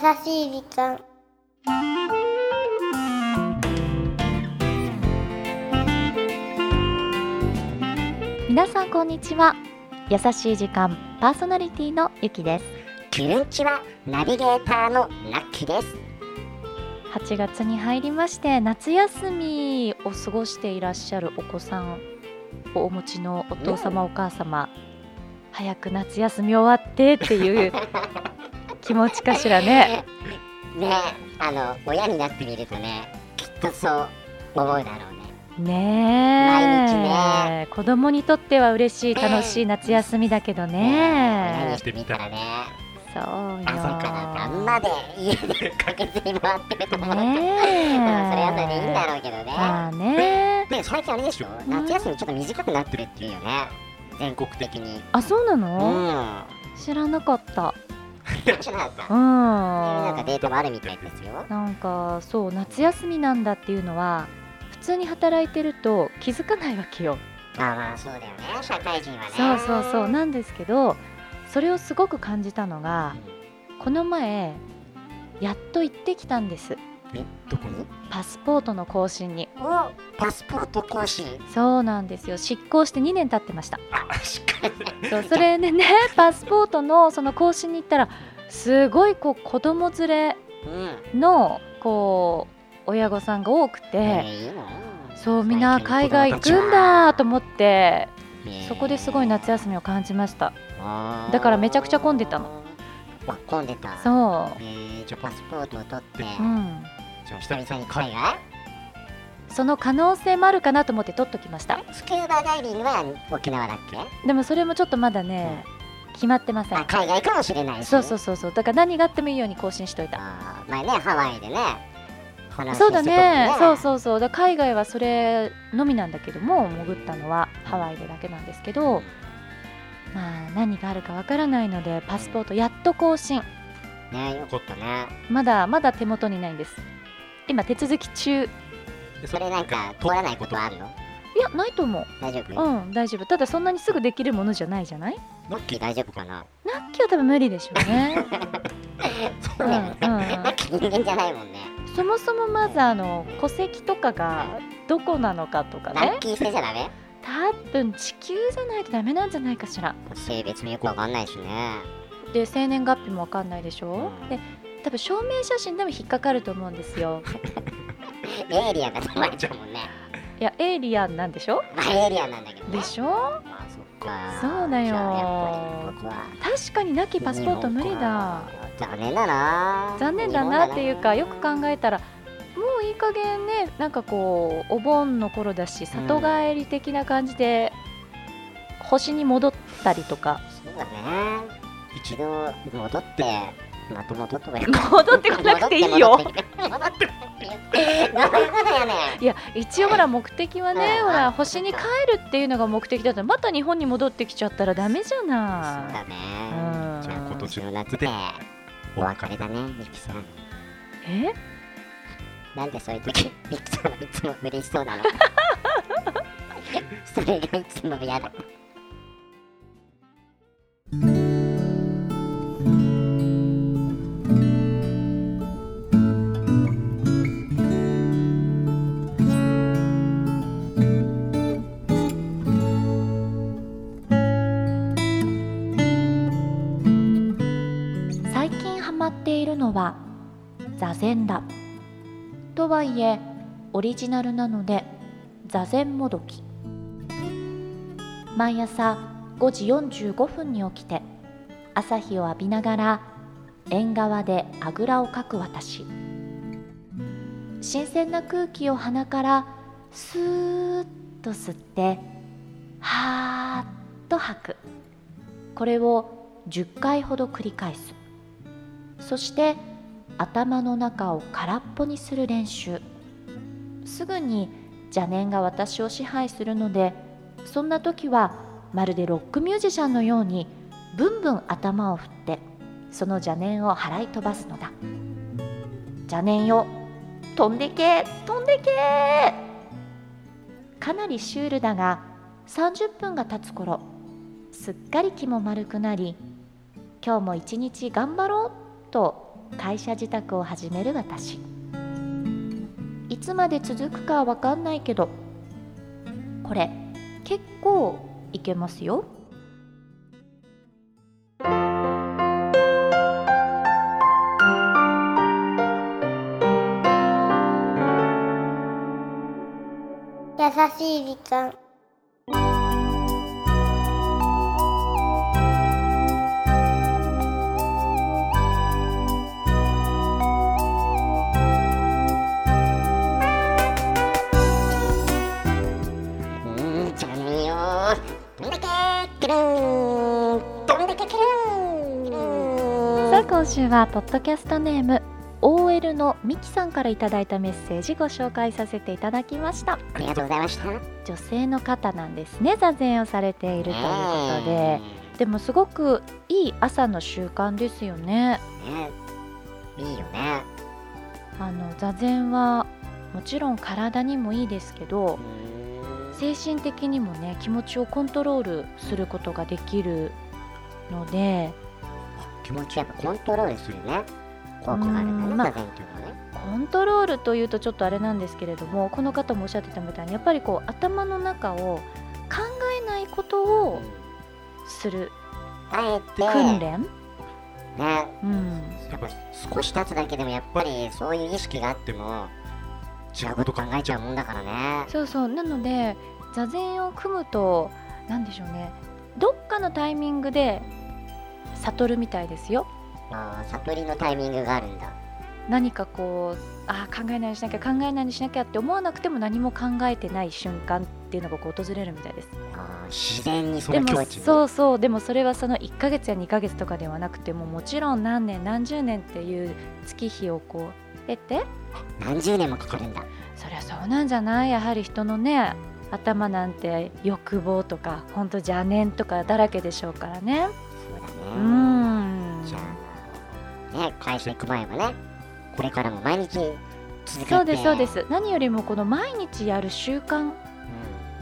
しい時間。皆さんこんにちは。優しい時間パーソナリティのゆきです。キュンチはナビゲーターのラッキーです。8月に入りまして夏休みを過ごしていらっしゃるお子さんをお持ちのお父様お母様。早く夏休み終わってっていう 気持ちかしらね。ね。あの親になってみるとねきっとそう思うだろうね。ねえ。毎日ね。子供にとっては嬉しい楽しい夏休みだけど親ね。にしてみたらね。そうよ。朝から晩まで家で駆けずり回ってると思うと、ねそれはそれでいいんだろうけどね、まあね。で最近あれでしょ？ん。夏休みちょっと短くなってるっていうよね。全国的に。あそうなうの、ん。知らなかった知らなかったうん。なんかデータもあるみたいですよ。なんかそう夏休みなんだっていうのは普通に働いてると気づかないわけよ。あまあそうだよね。社会人はね。そうそうそう。なんですけどそれをすごく感じたのがこの前やっと行ってきたんです。えどこに？パスポートの更新に。おパスポート更新？そうなんですよ。執行して2年経ってました。あしっかりそうそれでね パスポートのその更新に行ったらすごいこう子供連れうん。のこう親御さんが多くて、そうみんな海外行くんだと思ってねそこですごい夏休みを感じました。だからめちゃくちゃ混んでたの。あ混んでた。そえー、じゃあパスポートを取って、う、うん、じゃあ久々に海外？その可能性もあるかなと思って取っときました。スキューバダイビングは沖縄だっけ？でもそれもちょっとまだね決まってません。あ海外かもしれないし。そうそうそうそう。だから何があってもいいように更新しといた。前ねハワイでね話そうだね。そうそうそう。だ海外はそれのみなんだけども潜ったのはハワイでだけなんですけどまあ何があるかわからないのでパスポートやっと更新。ねよかったね。まだまだ手元にないんです。今手続き中いそれなんか通らないことはあるの？やないと思う。大丈夫、うん大丈夫。ただそんなにすぐできるものじゃないじゃない？ラッキー大丈夫かな？ラッキーは多分無理でしょうね。そ うだよね、うんうん。ラッキー人間じゃないもんね。そもそもまずあの戸籍とかがどこなのかとかね。ラッキー星じゃダメ？多分地球じゃないとダメなんじゃないかしら。性別もよくわかんないしね。で生年月日もわかんないでしょ、うん。で多分証明写真でも引っかかると思うんですよ エイリアンが溜まっちゃうもんね。いやエイリアンなんでしょ？まあエイリアンなんだけど。ねでしょ？まあそっか。そうだよ。確かになきパスポート無理だ。残念だな。残念だなっていうかよく考えたらもういい加減ねなんかこうお盆の頃だし里帰り的な感じで星に戻ったりとか。そうだね。一度戻ってまと戻ってもいい戻ってこなくていいよいや一応ほら目的はねうんほら星に帰るっていうのが目的だったらまた日本に戻ってきちゃったらダメじゃそうだねうんじゃあ今年の夏でお別れだねミキさんえなんでそういう時ミキさんはいつも嬉しそうなのそれがいつも嫌だ最近ハマっているのは座禅だ。とはいえオリジナルなので座禅もどき。毎朝5時45分に起きて朝日を浴びながら縁側であぐらをかく私。新鮮な空気を鼻からスーッと吸ってはーっと吐く。これを10回ほど繰り返す。そして頭の中を空っぽにする練習。すぐに邪念が私を支配するのでそんな時はまるでロックミュージシャンのようにブンブン頭を振ってその邪念を払い飛ばすのだ。邪念よ飛んでけ飛んでけ。かなりシュールだが30分が経つ頃すっかり気も丸くなり今日も一日頑張ろうと会社自宅を始める私。いつまで続くかは分かんないけどこれ結構いけますよ。優しい時間。どんだけくるーんどんだけくるーんさあ今週はポッドキャストネーム OL のミキさんからいただいたメッセージご紹介させていただきました。ありがとうございました。女性の方なんですね座禅をされているということで。でもすごくいい朝の習慣ですよね。ね。いいよね。あの座禅はもちろん体にもいいですけど精神的にもね気持ちをコントロールすることができるので。気持ちやっぱコントロールするね。効果があるんだねうんまあコントロールというとちょっとあれなんですけれどもこの方もおっしゃってたみたいにやっぱりこう頭の中を考えないことをするあえて。訓練、ね。うん、やっぱ少し経つだけでもやっぱりそういう意識があっても違うこと考えちゃうもんだからね。そうそう。なので座禅を組むと何でしょうね。どっかのタイミングで悟るみたいですよ。あー悟りのタイミングがあるんだ。何かこうあー考えないようにしなきゃ考えないようにしなきゃって思わなくても何も考えてない瞬間っていうのがこう訪れるみたいです。あー自然にそでもの境そうそう。でもそれはその1ヶ月や2ヶ月とかではなくてももちろん何年何十年っていう月日をこう経て？何十年もかかるんだ。そりゃそうなんじゃない？やはり人のね頭なんて欲望とかほんと邪念とかだらけでしょうからね。そうだね。うーん。じゃあね会社行く前はねこれからも毎日続けて。そうですそうです。何よりもこの毎日やる習慣っ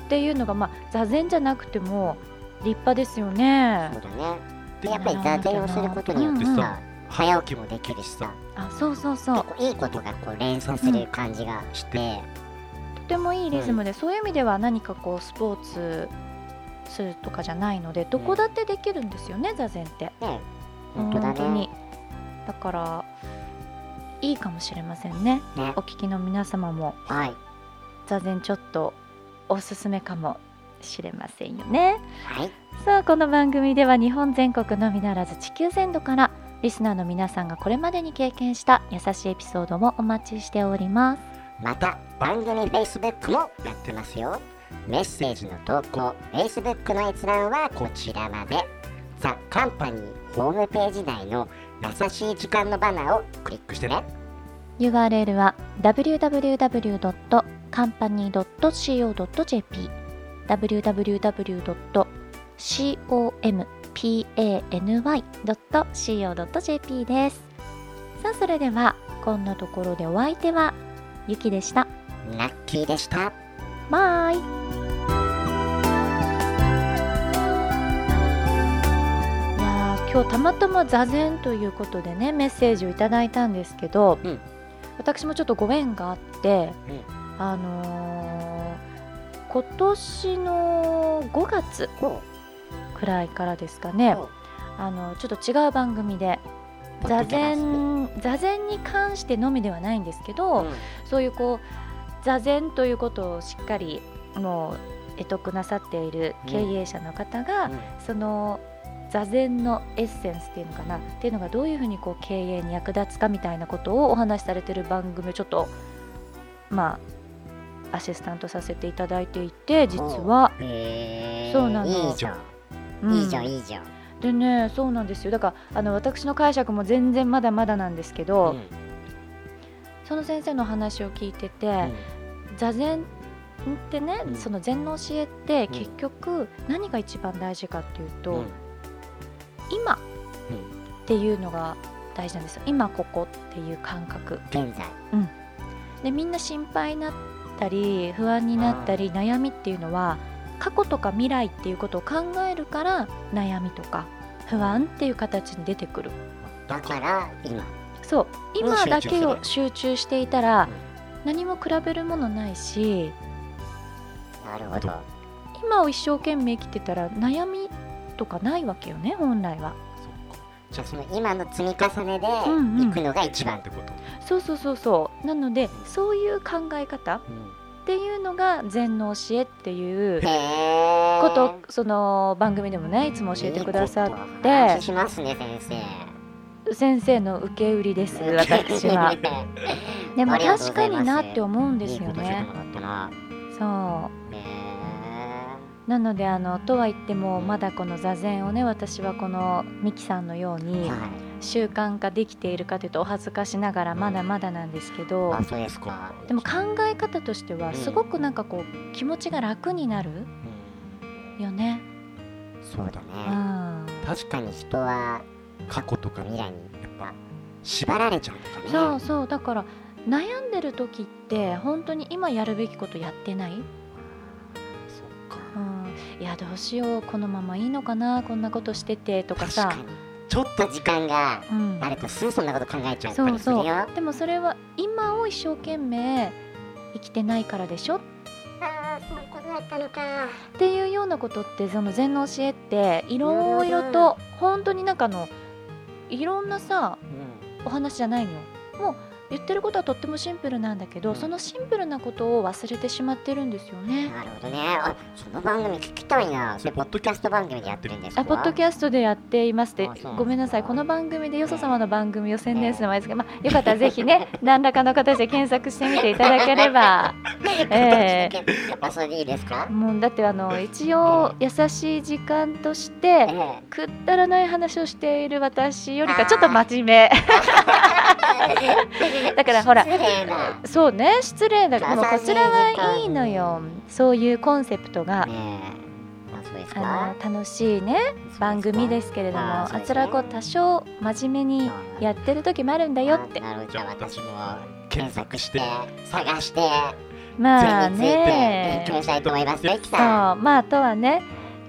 ていうのがまあ座禅じゃなくても立派ですようんね。そうだね。でやっぱり座禅をすることによってさ、うんうん早起きもできるしさ。あそうそうそう。いいことがこう連想する感じがして、とてもいいリズムで、そういう意味では何かこうスポーツするとかじゃないのでどこだってできるんですよね、座禅って。ね。本当だね。に。だからいいかもしれませんね。ね。お聞きの皆様もはい。座禅ちょっとおすすめかもしれませんよね。はい。さあこの番組では日本全国のみならず地球全土からリスナーの皆さんがこれまでに経験した優しいエピソードもお待ちしております。また番組 Facebook もやってますよ。メッセージの投稿 Facebook の閲覧はこちらまで。ザ・カンパニーホームページ内の優しい時間のバナーをクリックしてね。URL は www.company.co.jp www.company.co.jp です。さあそれではこんなところでお相手はゆきでした。ラッキーでした。バイ。いやー今日たまたま座禅ということでねメッセージをいただいたんですけど、うん。私もちょっとご縁があって、うん。あのー今年の5月こくらいからですかね。あのちょっと違う番組で座禅座禅に関してのみではないんですけど、うん。そういうこう座禅ということをしっかりもう得得なさっている経営者の方が、うん。その座禅のエッセンスっていうのかなっていうのがどういうふうにこう経営に役立つかみたいなことをお話しされてる番組をちょっとまあアシスタントさせていただいていて実は、そうなのいいじゃん、うん。いいじゃんいいじゃん、でねそうなんですよ。だからあの私の解釈も全然まだまだなんですけど、うん。その先生の話を聞いてて、うん。座禅ってね、うん。その禅の教えってん。結局何が一番大事かっていうと、うん。今っうん。ていうのが大事なんですよ。今ここっていう感覚。現在。でみんな心配になったり不安になったり悩みっていうのは過去とか未来っていうことを考えるから悩みとか不安っていう形に出てくる。だから今。そう。今だけをに集中していたらうん。何も比べるものないしなるほど。今を一生懸命生きてたら悩みとかないわけよね本来は。そっか。じゃあその今の積み重ねでうんうん。行くのが一番。ってこと。そうそうそうそう。なのでそういう考え方っていうのが禅の教えっていうことをその番組でもねいつも教えてくださって。話しますね先生。先生の受け売りです私は。でも確かになって思うんですよね。そう。へなのであのとは言ってもまだこの座禅をね私はこのミキさんのようえにはい習慣化できているかというとお恥ずかしながらまだまだなんですけどあそうですか。でも考え方としてはすごくなんかこう気持ちが楽になるよね。そうだうねん。確かに人は過去とか未来にやっぱ縛られちゃうのかねそうそう。だから悩んでる時って本当に今やるべきことやってない、そっか。うん、いやどうしよう。このままいいのかな？こんなことしててとかさ。確かに。ちょっと時間がうん。あるとすぐそんなこと考えちゃったそうそりするよ。うでもそれは今を一生懸命生きてないからでしょ？っああそういうことだったのか。ていうようなことってその禅の教えっていろいろと本当になんかあのいろんなさお話じゃないの？よもう言ってることはとってもシンプルなんだけど、うん。そのシンプルなことを忘れてしまってるんですよね。なるほどね。あその番組聞きたいな。それポッドキャスト番組でやってるんですか？あポッドキャストでやっていますって。ごめんなさい。この番組でよそ様の番組を宣伝するのもあれですけど、まあ、よかったらぜひね 何らかの形で検索してみていただければ。えあそれでいいですか？もうだってあの一応優しい時間としえてえ。くったらない話をしている私よりかちょっと真面目 だからほら失礼なそうね失礼だけどもうこちらはいいのよ。そういうコンセプトがあの楽しいね番組ですけれどもああちらこう多少真面目にやってる時もあるんだよって。じゃあ私も検索して探してまあ全について勉ね強したいと思いますよ、ゆきそうさん。まあとはね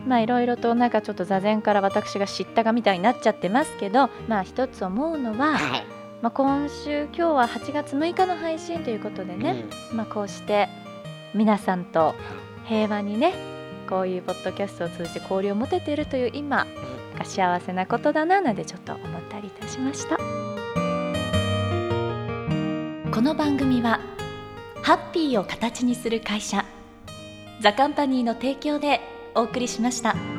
まあいろいろとなんかちょっと座禅から私が知ったかみたいになっちゃってますけどまあ一つ思うのは、はい。まあ、今週今日は8月6日の配信ということでね、まあこうして皆さんと平和にねこういうポッドキャストを通じて交流を持てているという今が幸せなことだななんてちょっと思ったりいたしました。この番組はハッピーを形にする会社ザカンパニーの提供でお送りしました。